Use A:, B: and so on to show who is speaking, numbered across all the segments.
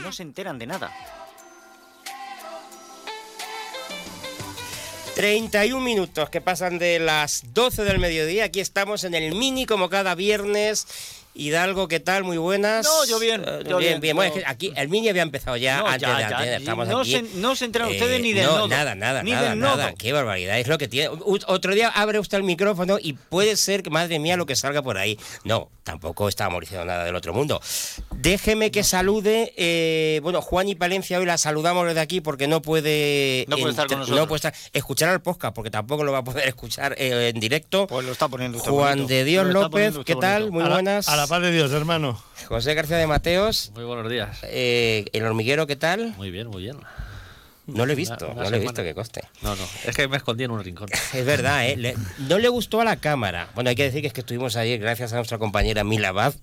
A: no se enteran de nada.
B: 31 minutos que pasan de las 12 del mediodía. Aquí estamos en el mini como cada viernes. Hidalgo, ¿qué tal? Muy buenas.
A: No, yo bien,
B: Eh,
A: yo
B: bien,
A: bien,
B: bien. Bueno, es que aquí el mini había empezado ya
A: No,
B: antes
A: ya,
B: de
A: ya,
B: Estamos
A: no
B: aquí. Eh,
A: se- no se enteran ustedes ni del
B: no,
A: nodo.
B: Nada, nada,
A: Ni
B: nada,
A: del
B: nada.
A: nodo.
B: Qué barbaridad. Es lo que tiene. U- Otro día abre usted el micrófono y puede ser que, madre mía, lo que salga por ahí. No, tampoco estábamos diciendo nada del otro mundo. Déjeme que salude. eh, bueno, Juan y Palencia hoy la saludamos desde aquí porque no puede.
A: No puede estar con nosotros.
B: No puede estar. Escuchar el podcast porque tampoco lo va a poder escuchar eh, en directo.
A: Pues lo está poniendo usted
B: Juan
A: bonito.
B: de Dios López, ¿qué tal?
A: bonito.
B: Muy
C: A la-
B: buenas.
C: A la paz de Dios, hermano.
B: José García de Mateos,
D: Muy buenos días.
B: eh, el hormiguero, ¿qué tal?
D: Muy bien, muy bien.
B: No lo he visto,
D: Una- una
B: no lo he visto que coste.
D: No, no, es que me escondí en un rincón.
B: Es verdad, ¿eh? Le- no le gustó a la cámara. Bueno, hay que decir que es que estuvimos ayer, gracias a nuestra compañera Mila Baz,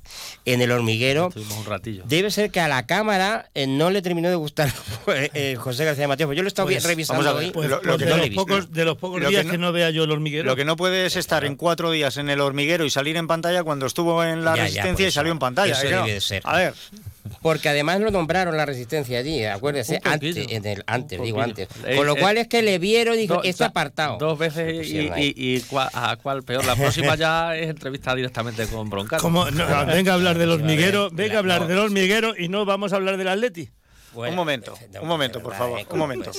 B: en el hormiguero.
D: Estuvimos un ratillo.
B: Debe ser que a la cámara eh, no le terminó de gustar eh, José García de Mateos. Pues yo lo he estado
A: Pues,
B: revisando
A: vamos a ver,
B: hoy.
A: pues,
C: Pues,
A: lo- lo que
C: de,
A: no
C: los
B: visto.
C: pocos, de los pocos
A: Lo que
C: días
A: no-
C: que no, vea yo el hormiguero.
A: Lo que no puede es estar en cuatro días en el hormiguero y salir en pantalla cuando estuvo en la
B: Ya, ya,
A: resistencia y salió en pantalla.
B: Eso
A: ¿eh?
B: debe de ser.
A: A ver,
B: Porque además lo nombraron la resistencia allí, acuérdese, antes, en el, antes
D: Un
B: digo antes.
D: Eh,
B: Con lo
D: eh,
B: cual es que le vieron y dijo,
D: Do- da-
B: apartado.
D: Dos veces y, y, y cua- a cuál peor. La próxima ya es entrevista directamente con Broncano.
C: Como, no, venga a hablar del hormiguero, venga a
B: la-
C: hablar del hormiguero y no vamos a hablar del Atleti.
B: Bueno,
A: Un momento,
B: no
A: un momento, por favor,
B: ¿eh?
A: un
B: ¿Cómo
A: momento.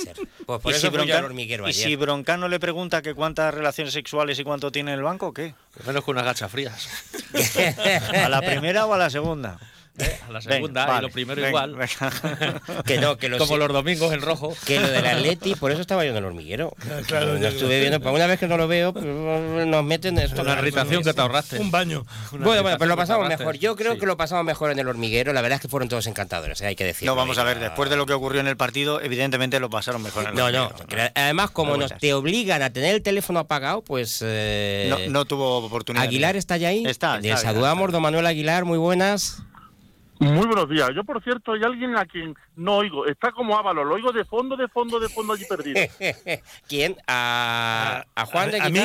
B: Pues por
A: ¿Y,
B: eso
A: si
B: hormiguero
A: y si Broncano le pregunta que cuántas relaciones sexuales y cuánto tiene en el banco, ¿qué?
D: Menos que unas gachas frías.
A: ¿A la primera o a la segunda?
D: ¿Eh? A la
A: Venga,
D: segunda
A: vale,
D: y lo primero
A: venga,
D: igual.
A: venga.
B: que no, que lo
D: Como
B: sé-
D: los domingos en rojo.
B: que lo del Atleti, por eso estaba yo en el hormiguero.
C: claro,
B: lo
C: ya-
B: estuve viendo, para una vez que no lo veo, pues, nos meten esto.
D: Una irritación que te ahorraste.
C: Un baño.
D: Una
B: Bueno, bueno, pero lo pasamos mejor. Yo creo
D: Sí.
B: que lo pasamos mejor en el hormiguero. La verdad es que fueron todos encantadores, ¿eh? hay que decirlo.
A: No, vamos a ver, después de lo que ocurrió en el partido, evidentemente lo pasaron mejor en el
B: No, no. Además, como
A: No
B: nos te obligan a tener el teléfono apagado, pues. eh,
A: No, no tuvo oportunidad.
B: Aguilar está ya ahí.
A: Está,
B: Le saludamos, don Manuel Aguilar, muy buenas.
E: Muy buenos días. Yo, por cierto, hay alguien a quien no oigo. Está como Ávalo, lo oigo de fondo, de fondo, de fondo allí perdido.
B: ¿Quién? ¿A, a Juan de
C: ¿A mí?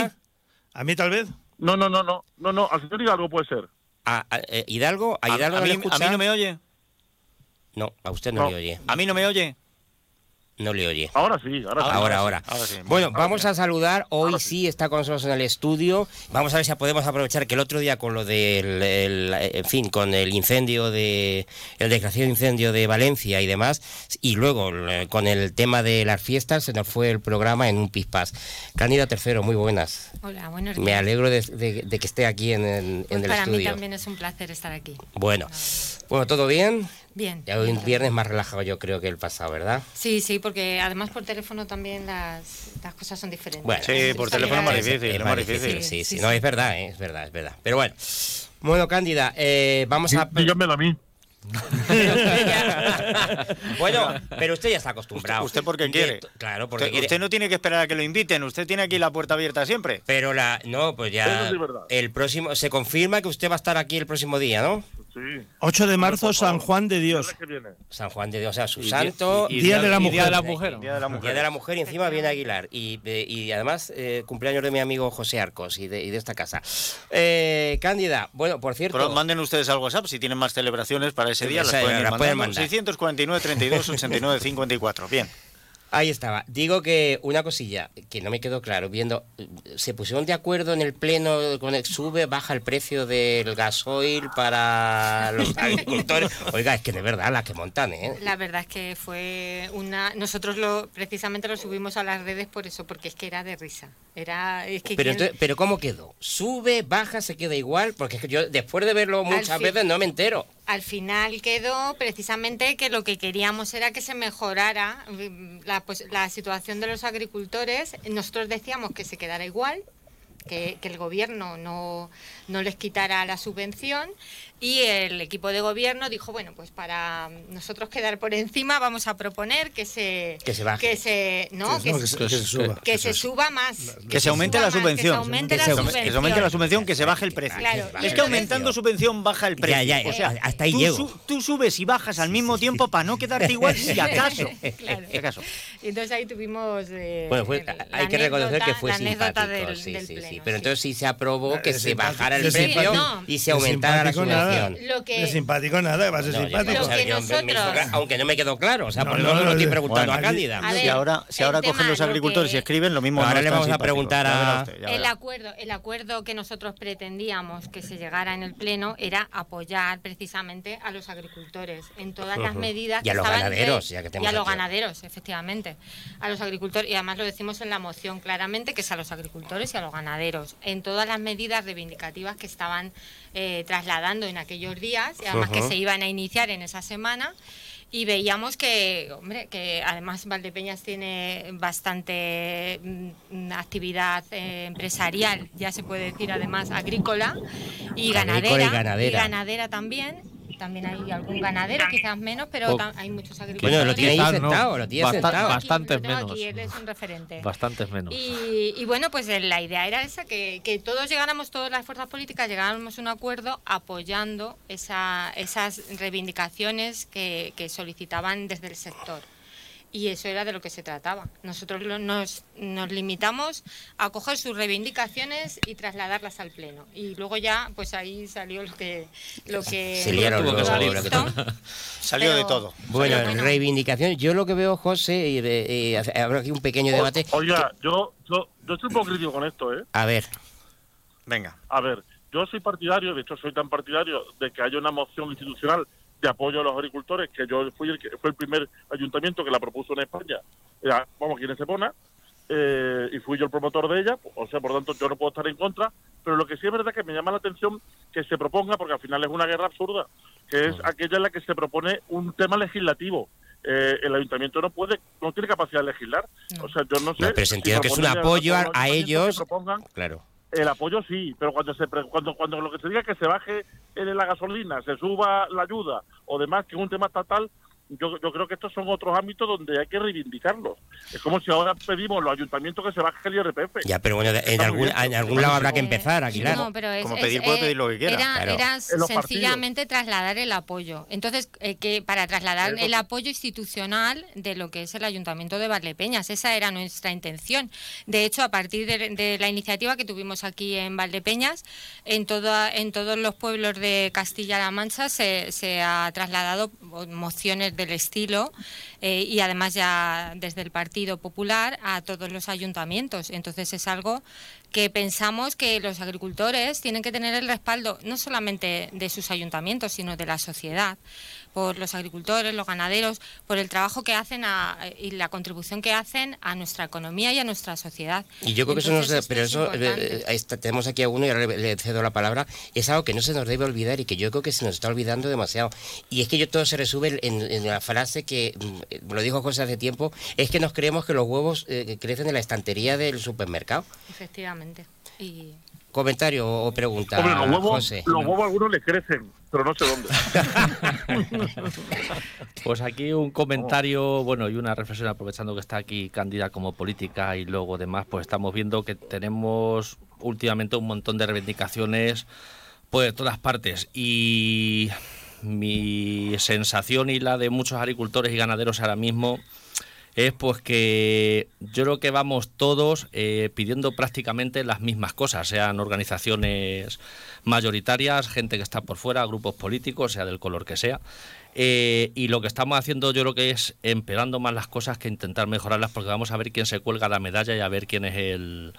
C: ¿A mí tal vez?
E: No, no, no, no, no, no. Al señor Hidalgo puede ser.
B: ¿A, a- eh, Hidalgo? ¿A
A: A,
B: Hidalgo
A: a
B: no
A: mí, a mí no me oye.
B: No, a usted no,
E: No.
B: le oye.
A: A mí no me oye.
B: No le oye.
E: Ahora sí, ahora sí.
B: Ahora, ahora.
A: ahora sí.
B: Bueno,
E: Ahora
B: vamos
E: sí.
B: a saludar. Hoy sí.
E: sí.
B: está con nosotros en el estudio. Vamos a ver si podemos aprovechar que el otro día con lo del, el- en fin, con el incendio de, el desgraciado incendio de Valencia y demás, y luego eh, con el tema de las fiestas se nos fue el programa en un pispás. Cándida Tercero, muy buenas.
F: Hola, buenos días.
B: Me alegro de, de- de que esté aquí en, el- en
F: Pues
B: el
F: para
B: estudio.
F: mí también es un placer estar aquí.
B: Bueno, bueno, todo bien.
F: Bien.
B: Ya un viernes más relajado yo creo que el pasado, ¿verdad?
F: Sí, sí, porque además por teléfono también las, las cosas son diferentes.
B: Bueno,
A: Sí, por teléfono es más difícil, es más difícil.
B: Sí, sí,
F: Sí,
B: no,
F: sí.
B: es verdad, ¿eh? es verdad, es verdad. Pero bueno, bueno, Cándida, eh, vamos a...
E: Dígamelo a mí.
B: bueno, pero usted ya está acostumbrado.
A: ¿Usted por qué
B: De-
A: quiere?
B: Claro, porque
A: Usted,
B: quiere.
A: usted no tiene que esperar a que lo inviten, usted tiene aquí la puerta abierta siempre.
B: Pero la... No, pues ya...
E: Eso sí es verdad.
B: El próximo... Se confirma que usted va a estar aquí el próximo día, ¿no?
E: Sí.
C: 8 de marzo. San Juan de Dios.
B: San Juan de Dios, o sea, su
D: Y
B: santo...
D: y- y
C: Día de la
D: y Día
C: Mujer.
D: de la mujer.
A: Día de la
B: Día
A: mujer.
B: de la mujer y encima viene Aguilar y, y además eh, cumpleaños de mi amigo José Arcos y de, y de esta casa. Eh, Cándida, bueno, por cierto...
A: Pero manden ustedes al WhatsApp si tienen más celebraciones para ese día, las pueden ir
B: mandar.
A: 649 32 89 54. Bien.
B: Ahí estaba. Digo que una cosilla que no me quedó claro, viendo, se pusieron de acuerdo en el pleno con el sube, baja el precio del gasoil para los agricultores. Oiga, es que de verdad la que montan, ¿eh?
F: La verdad es que fue una. Nosotros lo precisamente lo subimos a las redes por eso, porque es que era de risa. Era. Es que
B: Pero, entonces, pero ¿cómo quedó? ¿Sube, baja, se queda igual? Porque es que yo después de verlo muchas veces no me entero.
F: Al final quedó precisamente que lo que queríamos era que se mejorara mm, la, pues, la situación de los agricultores. Nosotros decíamos que se quedara igual, que, que el gobierno no, no les quitara la subvención y el equipo de gobierno dijo, bueno, pues para nosotros quedar por encima vamos a proponer que se...
B: Que se baje.
F: Que se, no,
C: Que
F: que,
C: se-
F: se,
C: que se suba.
F: que se suba más.
A: Que se aumente
F: suba
A: la
F: más,
A: subvención.
F: Que se aumente la subvención.
A: Que se aumente la subvención, que se baje el precio.
F: Claro,
A: Es que aumentando subvención baja el precio.
B: Ya, ya,
A: o sea,
B: hasta ahí
A: tú,
B: llego.
A: su- tú subes y bajas al mismo tiempo para no quedarte igual si acaso.
F: Claro.
A: Si acaso.
F: Y entonces ahí tuvimos. eh,
B: Bueno, fue-
F: el- la
B: hay que reconocer que fue
F: la anécdota
B: simpático,
F: del-
B: sí,
F: del
B: sí, sí. Pero entonces sí se aprobó que
C: Es
B: se bajara el
C: es
B: precio y se
C: Es
B: aumentara la subvención.
F: que-
C: De simpático nada, va a ser simpático.
F: que
B: aunque no me quedó claro, o sea,
C: No,
B: por eso
C: no,
B: lo estoy preguntando a Cándida.
A: Si ahora, si ahora cogen los
F: lo
A: agricultores
F: que-
A: y escriben, lo mismo
B: Ahora le
A: es
B: vamos a preguntar a-
F: El acuerdo, el acuerdo que nosotros pretendíamos que se llegara en el Pleno era apoyar precisamente a los agricultores en todas las medidas
B: Y a
F: que
B: los ganaderos,
F: de-
B: ya que
F: y
B: tenemos
F: a los
B: aquí.
F: ganaderos, efectivamente, a los agricultores y además lo decimos en la moción claramente que es a los agricultores y a los ganaderos en todas las medidas reivindicativas que estaban eh, trasladando en aquellos días y además que se iban a iniciar en esa semana y veíamos que, hombre, que además Valdepeñas tiene bastante mm, actividad eh, empresarial, ya se puede decir además agrícola y ganadera,
B: y ganadera.
F: ganadera también. También hay algún ganadero, quizás menos, pero hay muchos agricultores.
B: Bueno, lo tiene ahí
D: Quizás no.
B: sentado, lo tiene sentado.
D: Bastantes menos.
F: aquí, él es un referente.
D: Bastantes menos.
F: Y, y bueno, pues eh, la idea era esa, que, que todos llegáramos, todas las fuerzas políticas llegáramos a un acuerdo apoyando esa, esas reivindicaciones que, que solicitaban desde el sector. Y eso era de lo que se trataba. Nosotros nos, nos limitamos a coger sus reivindicaciones y trasladarlas al Pleno. Y luego ya, pues ahí salió lo que... Lo que
B: Se liaron luego, que tuvo.
A: Salió de todo.
B: Bueno, reivindicación. Yo lo que veo, José, y, de- y habrá aquí un pequeño
E: O-
B: debate.
E: Oiga, yo, yo, yo estoy un poco crítico con esto, ¿eh?
B: A ver,
A: Venga.
E: A ver, yo soy partidario, de hecho soy tan partidario de que haya una moción institucional de apoyo a los agricultores, que yo fui el que fue el primer ayuntamiento que la propuso en España, Era, vamos, quien se pone, eh, y fui yo el promotor de ella, o sea, por lo tanto yo no puedo estar en contra, pero lo que sí es verdad que me llama la atención que se proponga, porque al final es una guerra absurda, que es aquella en la que se propone un tema legislativo. Eh, el ayuntamiento no puede, no tiene capacidad de legislar.
F: No.
E: O sea, yo no sé.
B: No, pero se entiende que es un apoyo a- ellos.
E: propongan
B: claro.
E: El apoyo sí, pero cuando se cuando cuando lo que se diga que se baje en la gasolina, se suba la ayuda o demás, que es un tema estatal, yo, yo creo que estos son otros ámbitos donde hay que reivindicarlos. Es como si ahora pedimos los ayuntamientos que se baje el IRPF.
B: Ya, pero bueno, en algún, en algún lado habrá que empezar, Aguilar.
F: No, pero es,
A: Como
F: es,
A: pedir puede
F: eh,
A: pedir lo que quiera.
F: Era,
B: Claro.
F: sencillamente trasladar el apoyo. Entonces, eh, que para trasladar
E: Eso
F: el apoyo institucional de lo que es el Ayuntamiento de Valdepeñas, esa era nuestra intención. De hecho, a partir de, de la iniciativa que tuvimos aquí en Valdepeñas, en, toda, en todos los pueblos de Castilla-La Mancha se, se ha trasladado mociones del estilo eh, y además ya desde el Partido Popular a todos los ayuntamientos. Entonces es algo que pensamos que los agricultores tienen que tener el respaldo no solamente de sus ayuntamientos, sino de la sociedad, por los agricultores, los ganaderos, por el trabajo que hacen a- y la contribución que hacen a nuestra economía y a nuestra sociedad.
B: Y yo creo que eso nos... Pero
F: es
B: eso... eh, eh, está, tenemos aquí a uno y ahora le, le cedo la palabra. Es algo que no se nos debe olvidar y que yo creo que se nos está olvidando demasiado. Y es que yo todo se resume en, en la frase que mm, lo dijo José hace tiempo, es que nos creemos que los huevos eh, crecen en la estantería del supermercado.
F: Efectivamente. Y
B: Comentario o pregunta,
E: Hombre, los huevos,
B: José.
E: los huevos a algunos les crecen, pero no sé dónde.
D: Pues aquí un comentario, bueno, y una reflexión aprovechando que está aquí Cándida como política y luego demás, pues estamos viendo que tenemos últimamente un montón de reivindicaciones pues de todas partes y mi sensación y la de muchos agricultores y ganaderos ahora mismo es pues que yo creo que vamos todos eh, pidiendo prácticamente las mismas cosas, sean organizaciones mayoritarias, gente que está por fuera, grupos políticos, sea del color que sea. Eh, y lo que estamos haciendo yo creo que es empeorando más las cosas que intentar mejorarlas porque vamos a ver quién se cuelga la medalla y a ver quién es el,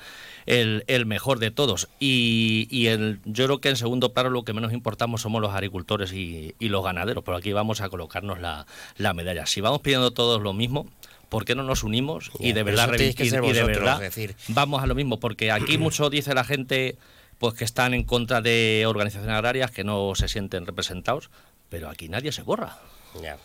D: el, el mejor de todos. Y, y el, yo creo que en segundo plano lo que menos importamos somos los agricultores y, los ganaderos, pero aquí vamos a colocarnos la, la medalla. Si vamos pidiendo todos lo mismo, ¿por qué no nos unimos y de verdad, y- y de verdad
B: decir.
D: vamos a lo mismo? Porque aquí mucho dice la gente pues que están en contra de organizaciones agrarias que no se sienten representados, pero aquí nadie se borra.
B: Ya.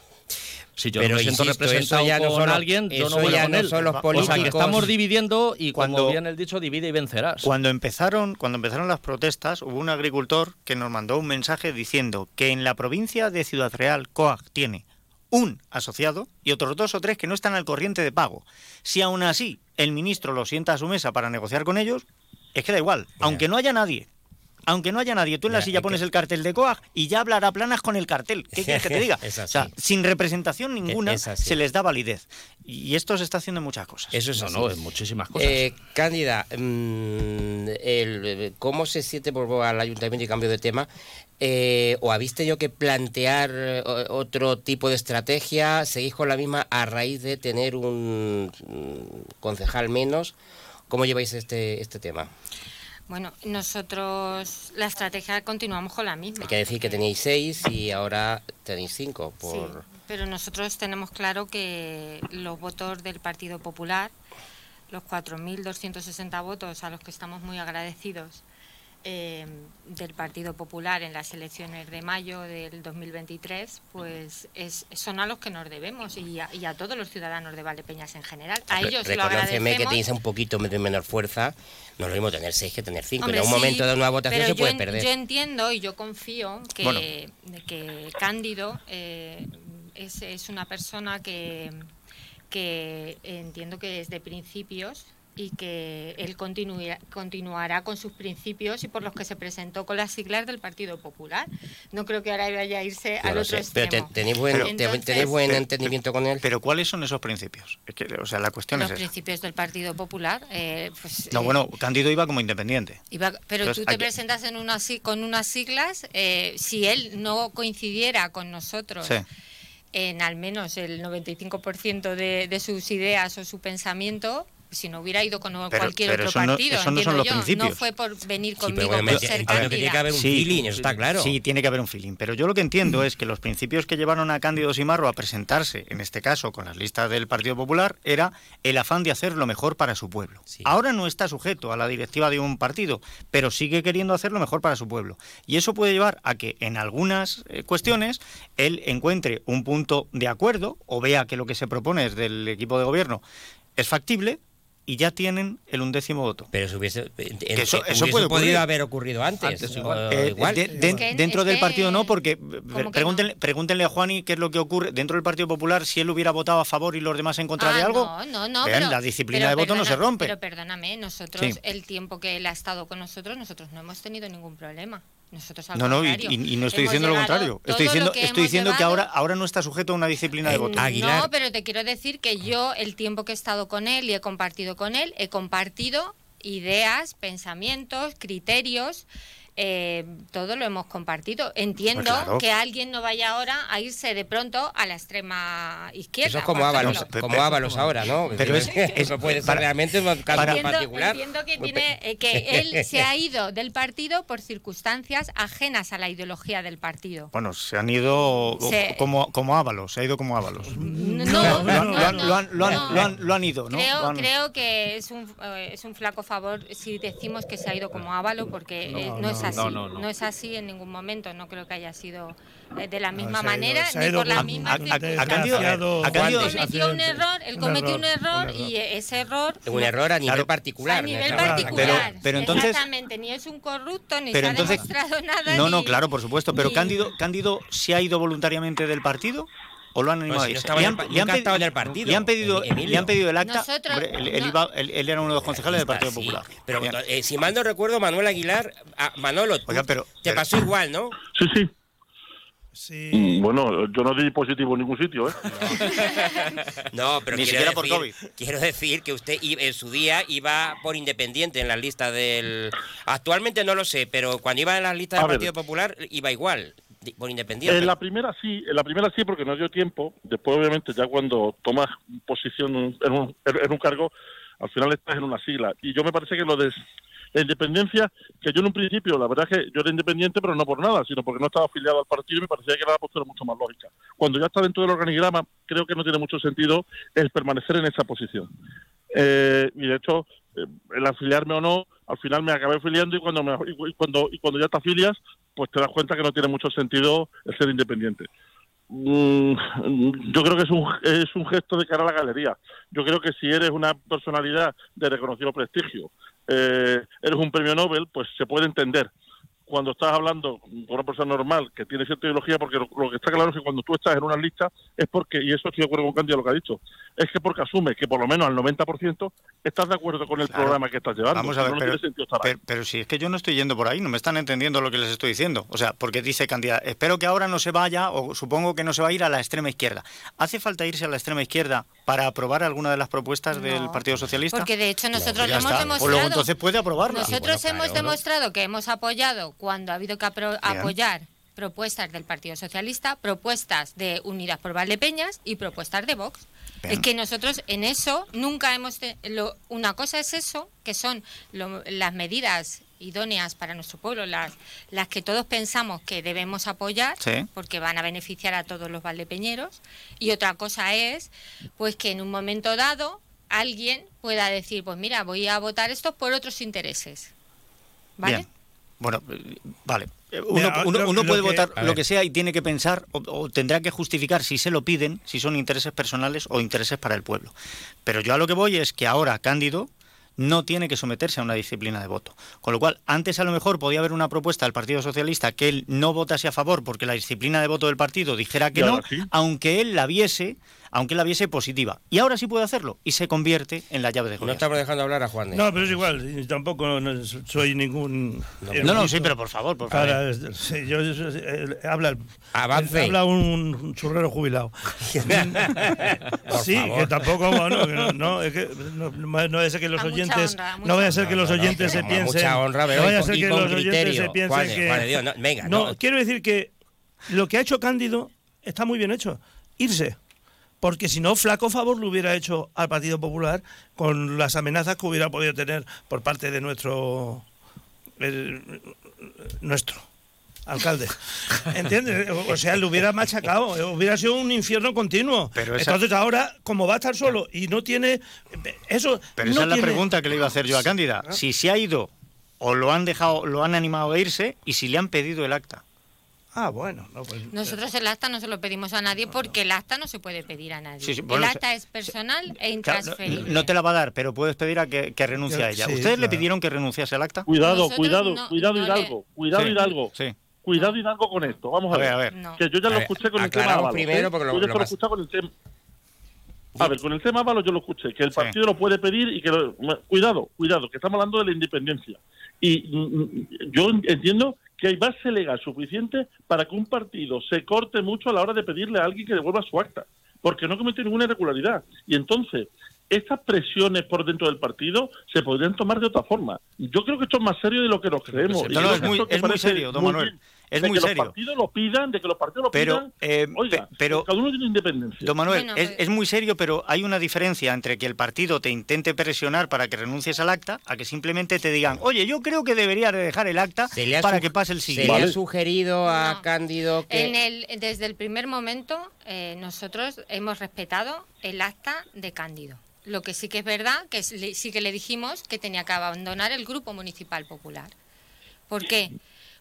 D: Si yo
B: Pero
D: no me siento
B: insisto,
D: representado
B: ya no
D: con
B: son
D: alguien, yo no voy
B: ya
D: con
B: no
D: él.
B: son los
D: O sea, que estamos dividiendo y
A: Cuando-
D: como bien el dicho, divide y vencerás.
A: Cuando empezaron, cuando empezaron las protestas, hubo un agricultor que nos mandó un mensaje diciendo que en la provincia de Ciudad Real, COAG tiene un asociado y otros dos o tres que no están al corriente de pago. Si aún así el ministro los sienta a su mesa para negociar con ellos, es que da igual, aunque no haya nadie. Aunque no haya nadie, tú en la
B: Ya,
A: silla pones
B: que-
A: el cartel de COAG y ya hablará planas con el cartel. ¿Qué quieres que te diga?
B: Es
A: o sea, sin representación ninguna
B: es así.
A: se les da validez. Y esto se está haciendo en muchas cosas.
B: Eso es
D: No,
B: así.
D: no, en muchísimas cosas.
B: Eh, Cándida, mm, el, ¿cómo se siente por al ayuntamiento y cambio de tema? Eh, ¿O habéis tenido que plantear eh, otro tipo de estrategia? ¿Seguís con la misma a raíz de tener un mm, concejal menos? ¿Cómo lleváis este, este tema?
F: Bueno, nosotros la estrategia continuamos con la misma.
B: Hay que decir que teníais seis y ahora tenéis cinco.
F: Sí,
B: Por...
F: pero nosotros tenemos claro que los votos del Partido Popular, los 4.260 votos a los que estamos muy agradecidos eh, del Partido Popular en las elecciones de mayo del 2023, pues es, son a los que nos debemos y a, y a todos los ciudadanos de Valdepeñas en general. A
B: Re-
F: ellos lo
B: Reconóceme
F: agradecemos.
B: que tenéis un poquito de menor fuerza. No es lo mismo tener seis que tener cinco.
F: Hombre,
B: en un
F: sí,
B: momento de una votación se
F: yo
B: puede
F: en-
B: perder.
F: Yo entiendo y yo confío que,
A: Bueno.
F: que Cándido eh, es, es una persona que, que entiendo que es de principios y que él continuará con sus principios y por los que se presentó con las siglas del Partido Popular. No creo que ahora vaya a irse
B: No
F: al otro
B: sé, pero te-
F: extremo.
B: tenéis buen, te-
F: Entonces,
B: tenéis buen
A: Pero-
B: entendimiento con él.
A: Pero ¿cuáles son esos principios? Es que, o sea, la cuestión
F: los
A: es esa.
F: principios del Partido Popular, eh, pues,
A: No,
F: eh,
A: bueno, Cándido iba como independiente.
F: Iba- pero
A: Entonces,
F: tú te presentas en una, con unas siglas, eh, si él no coincidiera con nosotros
A: Sí.
F: en al menos el 95% de, de sus ideas o su pensamiento, si no hubiera ido con
A: Pero-
F: cualquier
A: pero
F: otro
A: no-
F: partido,
A: eso no son
F: entiendo
A: los
F: yo.
A: principios.
F: No fue por venir
B: Sí,
F: conmigo
B: pero bueno,
F: por ser
B: entiendo que tiene que haber un
A: Sí,
B: feeling, eso está claro.
A: Sí, tiene que haber un feeling. Pero yo lo que entiendo es que los principios que llevaron a Cándido Simarro a presentarse, en este caso con las listas del Partido Popular, era el afán de hacer lo mejor para su pueblo.
B: Sí.
A: Ahora no está sujeto a la directiva de un partido, pero sigue queriendo hacer lo mejor para su pueblo. Y eso puede llevar a que en algunas eh, cuestiones él encuentre un punto de acuerdo o vea que lo que se propone desde el equipo de gobierno es factible y ya tienen el undécimo voto.
B: Pero si hubiese, en-
A: eso-
B: en-
A: eso
B: hubiese
A: puede ocurrir.
B: podido haber ocurrido antes.
D: Antes igual.
A: Eh,
B: igual.
A: de- de- dentro
F: es
A: del
F: que-
A: partido no, porque
F: ¿Cómo que
A: pregúntenle,
F: no?
A: pregúntenle a Juani qué es lo que ocurre dentro del Partido Popular si él hubiera votado a favor y los demás en contra de
F: Ah,
A: algo.
F: No, no, no.
A: Vean,
F: pero-
A: la disciplina
F: pero
A: de voto no se rompe.
F: Pero perdóname, nosotros,
A: Sí.
F: el tiempo que él ha estado con nosotros, nosotros no hemos tenido ningún problema. Nosotros al
A: No, no, y,
F: contrario,
A: y- y no estoy diciendo lo contrario. Estoy diciendo,
F: lo que
A: estoy diciendo que ahora, ahora no está sujeto a una disciplina de
B: Eh,
A: voto.
B: Aguilar.
F: No, pero te quiero decir que yo, el tiempo que he estado con él y he compartido con él, he compartido ideas, pensamientos, criterios. Eh, todo lo hemos compartido. Entiendo
A: Pues claro.
F: que alguien no vaya ahora a irse de pronto a la extrema izquierda.
B: Eso es como Ábalos, como Ábalos ahora, ¿no?
A: Pero es- es-
B: eso puede ser
A: para-
B: realmente un caso
A: para-
F: Entiendo,
B: particular.
F: entiendo que, tiene, eh, que él se ha ido del partido por circunstancias ajenas a la ideología del partido.
A: Bueno, se han ido
F: Se-
A: como, como Ábalos, se ha ido como Ábalos.
F: No,
A: Lo han-
F: no, no, no.
A: ido, ¿no?
F: Creo,
A: han-
F: creo que es un, eh, es un flaco favor si decimos que se ha ido como Ávalo, porque eh, no, es así.
D: No,
F: No,
D: no, no.
F: es así en ningún momento. No creo que haya sido eh, de la misma
C: ha
F: manera
C: ha
F: ni por la misma
A: a- a- a
F: circunstancia.
A: Cándido-
C: Desgraciado
A: a Cándido-
C: Juan,
F: cometió un error, él cometió un error, y ese error
B: Un error a nivel
A: Claro.
B: particular.
F: a nivel particular.
A: Pero- pero entonces-
F: Exactamente, ni es un corrupto, ni
A: Pero
F: se
A: entonces-
F: ha demostrado nada.
A: No, no, claro, por supuesto. Pero
F: ni-
A: Cándido, Cándido se ha ido voluntariamente del partido o lo han animado
B: Pues
A: a
B: si no
A: irse? Le han-
B: el pa-
A: le han
B: nunca ha
A: pedi-
B: estado en el partido,
A: Le han pedido,
B: Emilio.
A: le han pedido el acta.
F: Nosotros-
A: Hombre, él, él
F: no.
A: iba- él- él era uno de los concejales del Partido
B: sí.
A: Popular.
B: Pero eh, si mal no recuerdo, Manuel Aguilar, ah, Manolo, tú-
A: Oiga, pero-
B: te
A: pero-
B: pasó igual, ¿no?
E: Sí, sí.
C: Sí.
E: Mm, Bueno, yo no di positivo en ningún sitio, ¿eh?
B: No, pero
A: Ni
B: quiero
A: siquiera por
B: decir-
A: COVID.
B: Quiero decir que usted en su día iba por independiente en la lista del. Actualmente no lo sé, pero cuando iba en las listas
E: A
B: del
E: ver.
B: Partido Popular iba igual, por independiente.
E: En la primera sí, en la primera sí, porque no dio tiempo. Después, obviamente, ya cuando tomas posición en un, en un cargo, al final estás en una sigla. Y yo me parece que lo de la independencia, que yo en un principio, la verdad es que yo era independiente, pero no por nada, sino porque no estaba afiliado al partido y me parecía que era la postura mucho más lógica. Cuando ya está dentro del organigrama, creo que no tiene mucho sentido el permanecer en esa posición. Eh, y de hecho, eh, el afiliarme o no, al final me acabé afiliando y cuando, me- cuando, y cuando ya te afilias, pues te das cuenta que no tiene mucho sentido el ser independiente. Mm, yo creo que es un, es un gesto de cara a la galería. Yo creo que si eres una personalidad de reconocido prestigio, eh, eres un premio Nobel, pues se puede entender cuando estás hablando con una persona normal que tiene cierta ideología, porque lo, lo que está claro es que cuando tú estás en una lista es porque, y eso estoy de acuerdo con Candia lo que ha dicho, es que porque asumes que por lo menos al 90% estás de acuerdo con el
A: Claro.
E: programa que estás llevando.
A: Vamos a ver,
E: no,
A: pero,
E: tiene sentido estar ahí.
A: pero, pero si es que yo no estoy yendo por ahí, no me están entendiendo lo que les estoy diciendo. O sea, porque dice Candida, espero que ahora no se vaya, o supongo que no se va a ir a la extrema izquierda. ¿Hace falta irse a la extrema izquierda para aprobar alguna de las propuestas del Partido Socialista?
F: Porque de hecho nosotros lo
A: ya
F: hemos
A: está.
F: demostrado.
A: Pues luego entonces puede aprobarla.
F: Nosotros
B: Bueno,
F: hemos
B: claro, ¿no?
F: demostrado que hemos apoyado cuando ha habido que apoyar propuestas del Partido Socialista, propuestas de Unidas por Valdepeñas y propuestas de Vox.
A: Bien.
F: Es que nosotros en eso nunca hemos... lo- una cosa es eso, que son lo- las medidas idóneas para nuestro pueblo, las, las que todos pensamos que debemos apoyar,
A: Sí.
F: porque van a beneficiar a todos los valdepeñeros. Y otra cosa es, pues que en un momento dado alguien pueda decir, pues mira, voy a votar esto por otros intereses. ¿Vale?
A: Bien. Bueno, eh, vale. Eh, Uno, puede
C: que-
A: votar lo que sea y tiene que pensar o, o tendrá que justificar si se lo piden, si son intereses personales o intereses para el pueblo. Pero yo a lo que voy es que ahora Cándido no tiene que someterse a una disciplina de voto. Con lo cual, antes a lo mejor podía haber una propuesta del Partido Socialista que él no votase a favor porque la disciplina de voto del partido dijera que no,
E: sí.
A: aunque él la viese, aunque la viese positiva. Y ahora sí puede hacerlo y se convierte en la llave de
B: No
A: gobierno.
B: estamos dejando hablar a Juan de.
C: No, pero es igual, tampoco no soy ningún...
B: No,
A: No, no, sí, pero por favor, por favor.
C: Para, sí, yo, yo- eh, habla,
B: Avance.
C: habla un churrero jubilado. Sí,
B: favor.
C: que tampoco, bueno, que no, no, es que no, no vaya a ser que los
F: A
C: oyentes,
F: honra,
C: no vaya a ser que los
B: No, no,
C: oyentes se piensen,
B: honra,
C: no vaya a ser que los oyentes se piensen que,
B: Dios, no, venga,
C: no,
B: no.
C: quiero decir que lo que ha hecho Cándido está muy bien hecho, irse. Porque si no, flaco favor lo hubiera hecho al Partido Popular con las amenazas que hubiera podido tener por parte de nuestro el- nuestro alcalde. ¿Entiendes? O- sea, le hubiera machacado, hubiera sido un infierno continuo.
A: Pero esa-
C: Entonces ahora, como va a estar solo y no tiene eso
A: Pero
C: no
A: esa es la
C: tiene-
A: pregunta que le iba a hacer yo a Cándida. Si se ha ido o lo han dejado, lo han animado a irse y si le han pedido el acta.
C: Ah, bueno, no, pues,
F: Nosotros el acta no se lo pedimos a nadie porque el acta no se puede pedir a nadie.
A: Sí, sí, bueno,
F: el acta es personal e intransferible.
A: no, no te la va a dar, pero puedes pedir a que, que renuncie a ella.
C: Sí,
A: ¿Ustedes le pidieron que renunciase al acta?
E: Cuidado,
F: Nosotros
E: cuidado,
F: no-
E: cuidado
F: no le-
E: Hidalgo, cuidado
A: Sí,
E: Hidalgo,
A: Sí.
E: cuidado Hidalgo con esto. Vamos
A: A
E: a,
A: ver, a ver.
F: No.
E: Que yo ya
B: A
E: lo
B: ver,
E: escuché con el tema Ábalos.
B: primero,
E: ¿eh?
B: porque lo-
E: Yo ya
B: lo
E: lo
B: más-
E: escuché con el tema. A ver, con el tema Ábalos yo lo escuché, que el partido lo puede pedir y que lo- cuidado, cuidado, que estamos hablando de la independencia. Y mm, mm, yo entiendo que hay base legal suficiente para que un partido se corte mucho a la hora de pedirle a alguien que devuelva su acta, porque no cometió ninguna irregularidad. Y entonces, estas presiones por dentro del partido se podrían tomar de otra forma. Yo creo que esto es más serio de lo que nos creemos.
A: No, no, es muy- es muy serio, don Manuel.
E: bien,
A: Es
E: de
A: muy
E: que
A: serio.
E: los partidos lo pidan, de que los partidos lo
A: Pero,
E: pidan.
A: eh,
E: Oiga,
A: pero-
E: cada uno tiene independencia.
A: Don Manuel,
F: Bueno,
A: es, es muy serio, pero hay una diferencia entre que el partido te intente presionar para que renuncies al acta a que simplemente te digan, oye, yo creo que debería de dejar el acta
B: Se
A: para que pase el
B: Se
A: siguiente.
B: le ha sugerido a
F: No.
B: Cándido que.
F: En el, desde el primer momento, eh, nosotros hemos respetado el acta de Cándido. Lo que sí que es verdad, que sí que le dijimos que tenía que abandonar el Grupo Municipal Popular. ¿Por qué?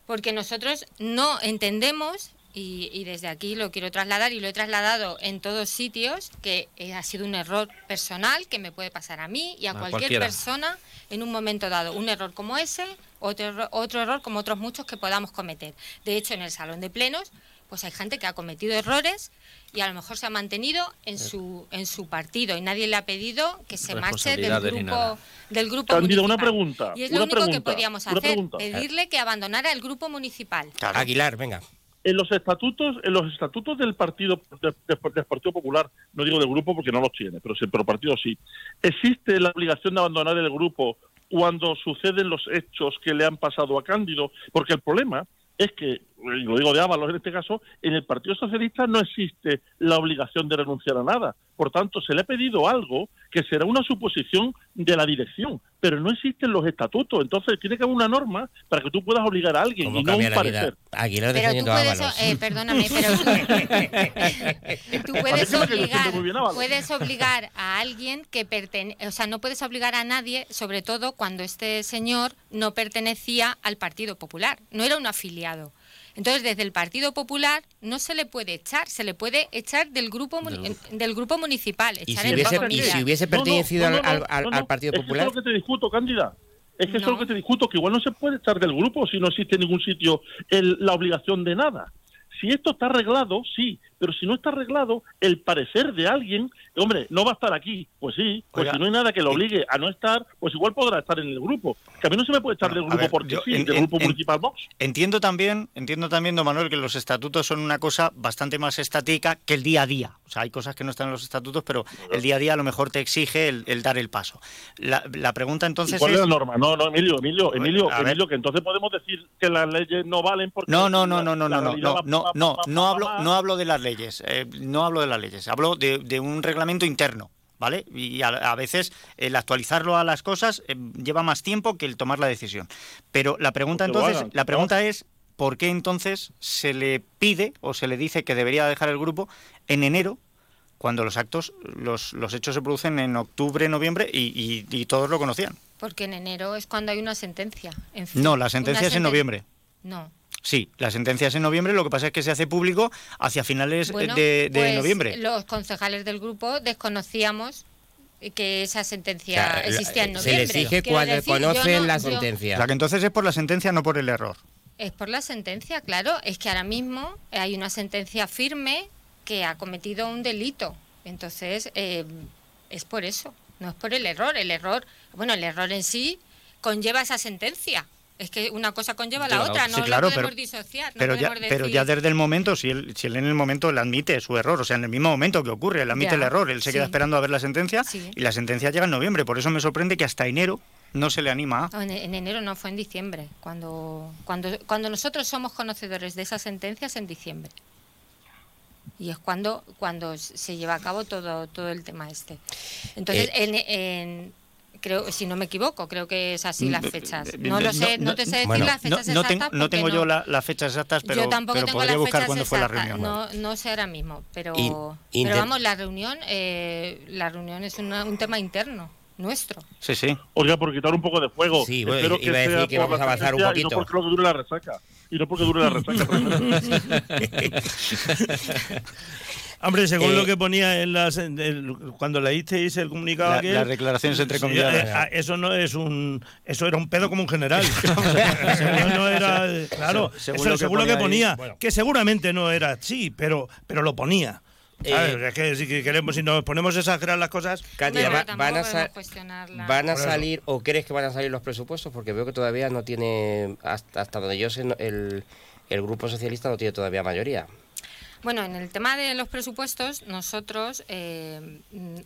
F: Porque nosotros no entendemos, y, y desde aquí lo quiero trasladar y lo he trasladado en todos sitios, que eh, ha sido un error personal que me puede pasar a mí y a, cualquier
D: cualquiera.
F: persona en un momento dado. Un error como ese, otro, otro error como otros muchos que podamos cometer. De hecho, en el salón de plenos, pues hay gente que ha cometido errores y a lo mejor se ha mantenido en su en su partido y nadie le ha pedido que se marche del grupo del grupo
E: Cándida, una
F: municipal.
E: pregunta,
F: Y es
E: una
F: lo único que
E: pregunta, una
F: hacer,
E: pregunta.
F: pedirle que abandonara el grupo municipal.
A: Claro.
B: Aguilar, venga.
E: en los estatutos en los estatutos del partido de- de- del partido popular no digo del grupo porque no los tiene pero pero el partido sí existe la obligación de abandonar el grupo cuando suceden los hechos que le han pasado a Cándido porque el problema es que y lo digo de Ábalos en este caso en el Partido Socialista no existe la obligación de renunciar a nada. Por tanto se le ha pedido algo que será una suposición de la dirección pero no existen los estatutos. Entonces tiene que haber una norma para que tú puedas obligar a alguien
B: ¿Cómo
E: y no un parecer.
B: Aguilar
F: Pero tú puedes,
B: Ábalos.
F: eh, perdóname, pero tú, puedes obligar, puedes obligar a alguien que pertenece, o sea, no puedes obligar a nadie, sobre todo cuando este señor no pertenecía al Partido Popular, no era un afiliado. Entonces, desde el Partido Popular no se le puede echar, se le puede echar del grupo muni- del grupo municipal,
B: ¿Y
F: echar
B: si
F: entre
B: hubiese- y si hubiese
E: no,
B: pertenecido
E: no,
B: al-
E: no,
B: al- al-
E: no,
B: al
E: no.
B: Partido
E: Es que
B: Popular?
E: eso es lo que te discuto, Cándida. Es que eso es lo que te discuto, que igual no se puede estar del grupo si no existe en ningún sitio el- la obligación de nada. Si esto está arreglado, sí, pero si no está arreglado, el parecer de alguien, hombre, no va a estar aquí. Pues sí, pues
A: Oiga,
E: si no hay nada que lo obligue a no estar, pues igual podrá estar en el grupo. Que a mí no se me puede
A: Bueno,
E: del grupo
A: ver,
E: porque
A: yo
E: sí,
A: en-
E: del
A: en-
E: grupo
A: en-
E: municipal Vox.
A: Entiendo también, entiendo también, don Manuel, que los estatutos son una cosa bastante más estática que el día a día. O sea, hay cosas que no están en los estatutos, pero el día a día a lo mejor te exige el, el dar el paso. La, la pregunta
E: ¿Y
A: entonces
E: ¿Cuál
A: es...
E: es la norma? No, no, Emilio, Emilio, Emilio,
A: a ver.
E: Emilio, que entonces podemos decir que las leyes no valen porque...
A: No, no, no, no, no, no, no, no, no, no, no
E: va-
A: hablo, no hablo de las leyes, eh, no hablo de las leyes, hablo de, de un reglamento interno, ¿vale? Y a, a veces el actualizarlo a las cosas eh, lleva más tiempo que el tomar la decisión. Pero la pregunta
E: Pues
A: entonces,
E: hagan,
A: la
E: ¿no?
A: pregunta es, ¿por qué entonces se le pide o se le dice que debería dejar el grupo en enero? Cuando los actos, los, los hechos se producen en octubre, noviembre y, y- y todos lo conocían.
F: Porque en enero es cuando hay una sentencia. en fin,
A: No, la sentencia es en noviembre.
F: No.
A: Sí, la sentencia es en noviembre, lo que pasa es que se hace público hacia finales eh,
F: Bueno,
A: de, de
F: pues,
A: noviembre.
F: Los concejales del grupo desconocíamos que esa sentencia
B: O sea,
F: existía en
B: se
F: noviembre.
B: le exige cuando
F: decir,
B: conocen
F: no-
B: la
F: yo-
B: sentencia.
A: O sea, que entonces es por la sentencia, no por el error.
F: Es por la sentencia, claro. Es que ahora mismo hay una sentencia firme que ha cometido un delito. Entonces, eh, es por eso, no es por el error. El error, bueno, el error en sí conlleva esa sentencia. Es que una cosa conlleva la otra, no
A: Sí, claro,
F: lo podemos
A: pero-
F: disociar. No
A: Pero ya,
F: podemos
A: pero
F: decir-
A: ya desde el momento, si él, si él en el momento le admite su error, o sea, en el mismo momento que ocurre, él admite
F: Ya,
A: el error, él se queda esperando a ver la sentencia
F: Sí.
A: y la sentencia llega en noviembre. Por eso me sorprende que hasta enero no se le anima a...
F: No, En, en enero no, fue en diciembre. Cuando, cuando, cuando nosotros somos conocedores de esas sentencias, en diciembre. Y es cuando, cuando se lleva a cabo todo, todo el tema este. Entonces,
B: Eh,
F: en, en- creo, si no me equivoco, creo que es así las
A: Mm,
F: fechas.
A: eh,
F: No lo sé, no, te sé decir
B: bueno,
F: las
A: No,
F: fechas
A: no tengo,
F: exactas.
A: no
F: porque
A: tengo yo la- las fechas exactas, pero,
F: yo tampoco
A: pero
F: tengo
A: podría
F: las
A: buscar cuándo fue la reunión.
F: No, no sé ahora mismo, pero,
B: In-
F: pero vamos, la reunión, eh, la reunión es una- un tema interno nuestro.
A: Sí, sí.
E: Oiga, por quitar un poco de fuego.
B: Sí, bueno,
E: Espero
B: iba a decir que vamos a avanzar un
E: sentencia Y
B: poquito.
E: no porque lo que dure la resaca. Y no porque dure la resaca.
C: Hombre, según
B: Eh,
C: lo que ponía en las, en el- cuando leísteis el comunicado
A: La- las declaraciones entre comillas.
C: eh, ah, eso no es un eso era un pedo como un general. No era eh, claro,
A: Se- según
C: eso
A: lo que
C: según lo que
A: ponía ahí,
C: ponía,
B: bueno.
C: que seguramente no era así, pero pero lo ponía.
B: Eh,
C: es que si que queremos si nos ponemos a exagerar las cosas,
B: Katia, va- van a, van salir o crees que van a salir los presupuestos porque veo que todavía no tiene hasta, hasta donde yo sé no- el, el grupo socialista no tiene todavía mayoría.
F: Bueno, en el tema de los presupuestos, nosotros, eh,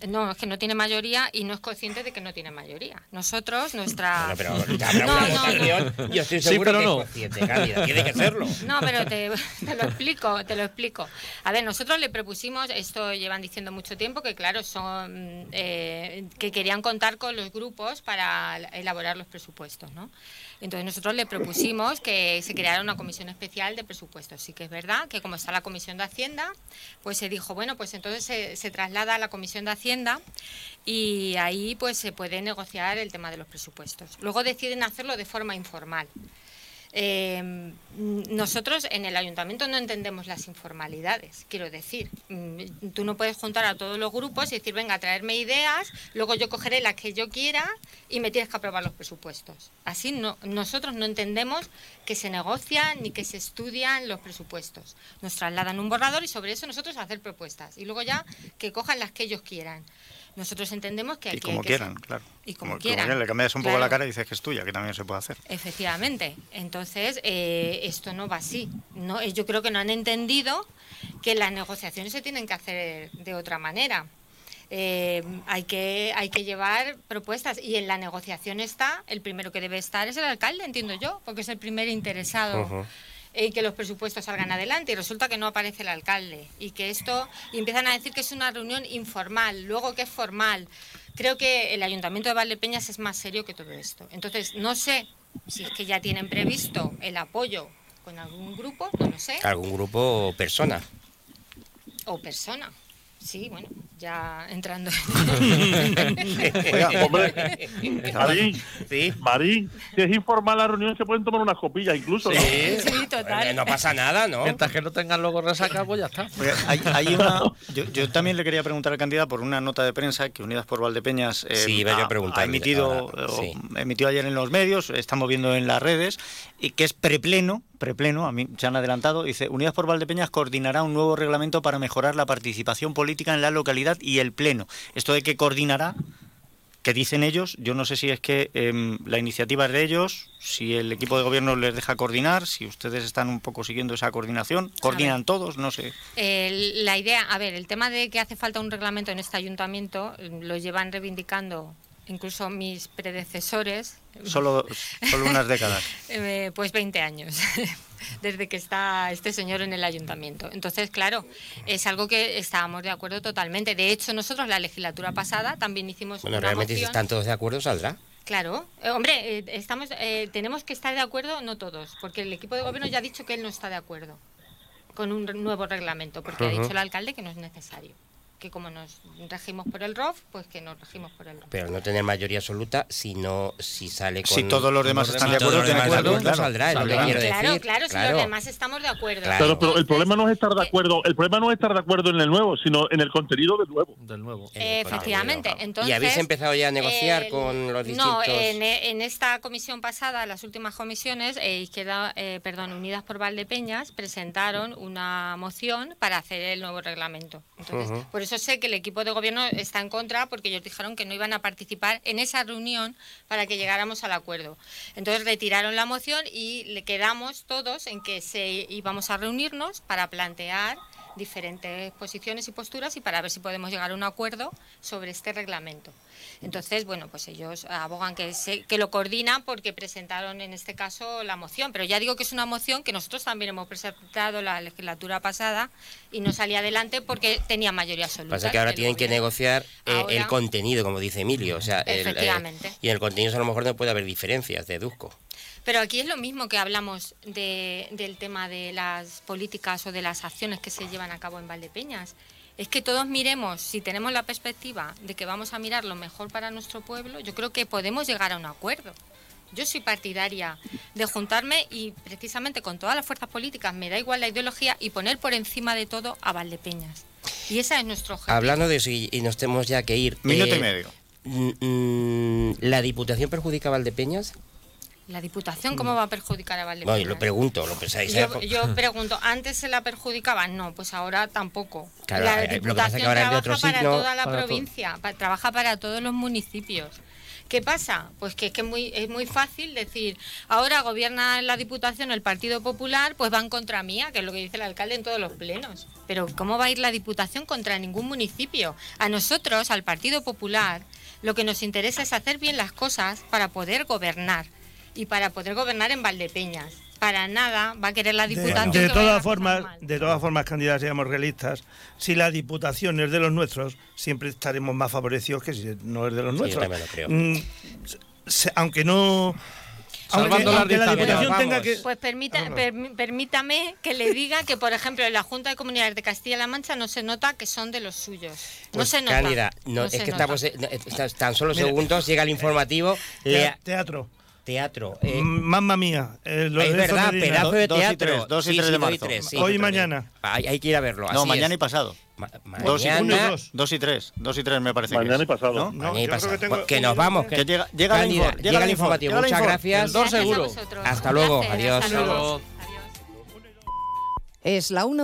F: no, es que no tiene mayoría y no es consciente de que no tiene mayoría. Nosotros, nuestra...
B: Bueno, pero ya habrá
F: No,
B: una
F: no,
B: votación. Yo estoy
D: Sí,
B: seguro
D: pero
B: que
D: no.
B: es consciente, Cándida. Tiene que serlo.
F: No, pero te, te lo explico, te lo explico. A ver, nosotros le propusimos, esto llevan diciendo mucho tiempo, que claro, son eh, que querían contar con los grupos para elaborar los presupuestos, ¿no? Entonces nosotros le propusimos que se creara una comisión especial de presupuestos. Sí que es verdad que como está la comisión de Hacienda, pues se dijo, bueno, pues entonces se, traslada a la comisión de Hacienda y ahí pues se puede negociar el tema de los presupuestos. Luego deciden hacerlo de forma informal. Eh, nosotros en el ayuntamiento no entendemos las informalidades, quiero decir. Mm, Tú no puedes juntar a todos los grupos y decir, venga, traerme ideas, luego yo cogeré las que yo quiera y me tienes que aprobar los presupuestos. Así no, nosotros no entendemos que se negocian ni que se estudian los presupuestos. Nos trasladan un borrador y sobre eso nosotros hacer propuestas. Y luego ya que cojan las que ellos quieran. Nosotros entendemos que
A: Y
F: aquí
A: como
F: hay que
A: quieran,
F: ser-
A: claro.
F: Y como quieran.
A: Le cambias un poco
F: Claro.
A: la cara y dices que es tuya, que también se puede hacer.
F: Efectivamente. Entonces, eh, esto no va así. No, eh, yo creo que no han entendido que las negociaciones se tienen que hacer de otra manera. Eh, hay, que, hay que llevar propuestas y en la negociación está, el primero que debe estar es el alcalde, entiendo yo, porque es el primer interesado
B: Ujú.
F: En que los presupuestos salgan adelante y resulta que no aparece el alcalde y que esto y empiezan a decir que es una reunión informal, luego que es formal. Creo que el ayuntamiento de Valdepeñas es más serio que todo esto. Entonces, no sé si es que ya tienen previsto el apoyo con algún grupo, no lo sé,
B: Algún grupo o persona.
F: o persona. Sí, bueno, ya entrando.
A: Oiga,
E: Hombre, Marín,
B: Sí.
E: Marín, si es informal la reunión, se pueden tomar unas copillas incluso, ¿no?
B: Sí.
F: Sí, total.
B: No pasa nada, ¿no?
D: Mientras que no tengan luego resaca, pues ya está.
A: Oiga, hay, hay una, yo, yo también le quería preguntar al candidato por una nota de prensa que Unidas por Valdepeñas eh,
B: Sí,
A: ha, ha emitido,
B: ahora,
A: o
B: sí.
A: emitió ayer en los medios, estamos viendo en las redes, y que es prepleno, prepleno, a mí se han adelantado, dice, Unidas por Valdepeñas coordinará un nuevo reglamento para mejorar la participación política en la localidad y el pleno. Esto de que coordinará, que dicen ellos, yo no sé si es que em, la iniciativa es de ellos, si el equipo de gobierno les deja coordinar, si ustedes están un poco siguiendo esa coordinación, coordinan todos, no sé.
F: El- la idea, a ver, el tema de que hace falta un reglamento en este ayuntamiento eh, lo llevan reivindicando incluso mis predecesores,
A: Solo, solo unas décadas.
F: eh, pues 20 años, desde que está este señor en el ayuntamiento. Entonces, claro, es algo que estábamos de acuerdo totalmente. De hecho, nosotros la legislatura pasada también hicimos
B: Bueno,
F: una
B: realmente si
F: moción-
B: están todos de acuerdo, saldrá.
F: Claro, Eh, hombre, eh, estamos, eh, tenemos que estar de acuerdo, no todos, porque el equipo de gobierno ya ha dicho que él no está de acuerdo con un re- nuevo reglamento, porque ha dicho el alcalde que no es necesario. Que como nos regimos por el ROF, pues que nos regimos por el ROF.
B: Pero no tener mayoría absoluta si no si sale con
A: Si todos los demás están de acuerdo, tiene
D: acuerdo,
A: claro.
B: saldrá, es lo que quiero
F: Claro,
B: decir.
F: claro, si los demás estamos de acuerdo.
B: Claro.
E: Pero, pero el problema no es estar de acuerdo, el problema no es estar de acuerdo en el nuevo, sino en el contenido del nuevo.
D: Del nuevo.
F: Eh, Efectivamente. Entonces,
B: ¿Y habéis empezado ya a negociar
F: el-
B: con los distintos...?
F: No, en, en esta comisión pasada, las últimas comisiones, eh, Izquierda, eh, perdón, Unidas por Valdepeñas presentaron una moción para hacer el nuevo reglamento. Entonces,
B: Ujú.
F: por eso sé que el equipo de gobierno está en contra, porque ellos dijeron que no iban a participar en esa reunión para que llegáramos al acuerdo. Entonces retiraron la moción y le quedamos todos en que se íbamos a reunirnos para plantear diferentes posiciones y posturas y para ver si podemos llegar a un acuerdo sobre este reglamento. Entonces, bueno, pues ellos abogan que, se, que lo coordinan porque presentaron en este caso la moción, pero ya digo que es una moción que nosotros también hemos presentado la legislatura pasada y no salía adelante porque tenía mayoría absoluta.
B: Pasa que ahora tienen que negociar eh,
F: Ahora-
B: el contenido, como dice Emilio. O sea, el, eh, y en el contenido a lo mejor no puede haber diferencias, deduzco.
F: Pero aquí es lo mismo que hablamos de- del tema de las políticas o de las acciones que se llevan a cabo en Valdepeñas. Es que todos miremos, si tenemos la perspectiva de que vamos a mirar lo mejor para nuestro pueblo, yo creo que podemos llegar a un acuerdo. Yo soy partidaria de juntarme y precisamente con todas las fuerzas políticas, me da igual la ideología, y poner por encima de todo a Valdepeñas. Y ese es nuestro objetivo.
B: Hablando de eso, y, y nos tenemos ya que ir.
A: Minuto
B: eh,
A: y medio.
B: mm, mm, ¿La Diputación perjudica a Valdepeñas?
F: La Diputación, ¿cómo va a perjudicar a
B: No,
F: Valdepeñas?
B: yo lo pregunto, lo pensáis.
F: Yo, yo pregunto, ¿antes se la perjudicaba? No, pues ahora tampoco.
B: Claro,
F: la
B: eh, lo que pasa que
F: Diputación
B: ahora
F: trabaja
B: otro
F: para
B: signo,
F: toda la
D: para
F: provincia, trabaja para todos los municipios. ¿Qué pasa? Pues que es que muy, es muy fácil decir, ahora gobierna la Diputación el Partido Popular, pues van contra mía, que es lo que dice el alcalde en todos los plenos. Pero ¿cómo va a ir la Diputación contra ningún municipio? A nosotros, al Partido Popular, lo que nos interesa es hacer bien las cosas para poder gobernar y para poder gobernar en Valdepeñas. Para nada va a querer la Diputación.
C: de todas formas, de todas formas, candidatos, seamos realistas. Si la diputación es de los nuestros, siempre estaremos más favorecidos que si no es de los
B: Sí, yo
C: nuestros.
B: también lo creo.
C: Mm, se- aunque no. Aunque, aunque la diputación tenga que.
F: Pues permita- permi- permítame que le diga que, por ejemplo, en la Junta de Comunidades de Castilla-La Mancha no se nota que son de los suyos. No
B: Pues,
F: se nota.
B: Cándida, no,
F: no
B: es
F: se
B: que
F: nota.
B: estamos, eh, tan solo
C: Mira.
B: segundos, llega el informativo,
C: Tea-
B: lea,
C: teatro.
B: Teatro. eh,
C: Mm, Mamma mía. eh, lo
B: es verdad, pedazo de
A: Dos y
B: teatro.
A: tres, dos y
B: Sí,
A: tres
B: sí,
A: de marzo.
B: tres, sí,
C: Hoy y mañana.
B: Hay, hay que ir a verlo.
A: No,
B: así
A: mañana
B: es.
A: y pasado.
B: Ma-
A: Dos y,
B: mañana,
C: uno y dos.
A: dos y tres. Dos y tres me parece
E: Mañana
A: que
E: y pasado.
A: ¿no?
C: No,
B: mañana y pasado.
C: que tengo
B: que
C: un
B: nos vamos.
A: Que llega, llega, la
B: Cándida,
A: info-
B: llega
A: la
B: el
A: info-
B: informativo.
A: llega
B: Muchas gracias.
D: Dos seguro.
B: Hasta
D: luego.
F: Adiós.
G: Es la una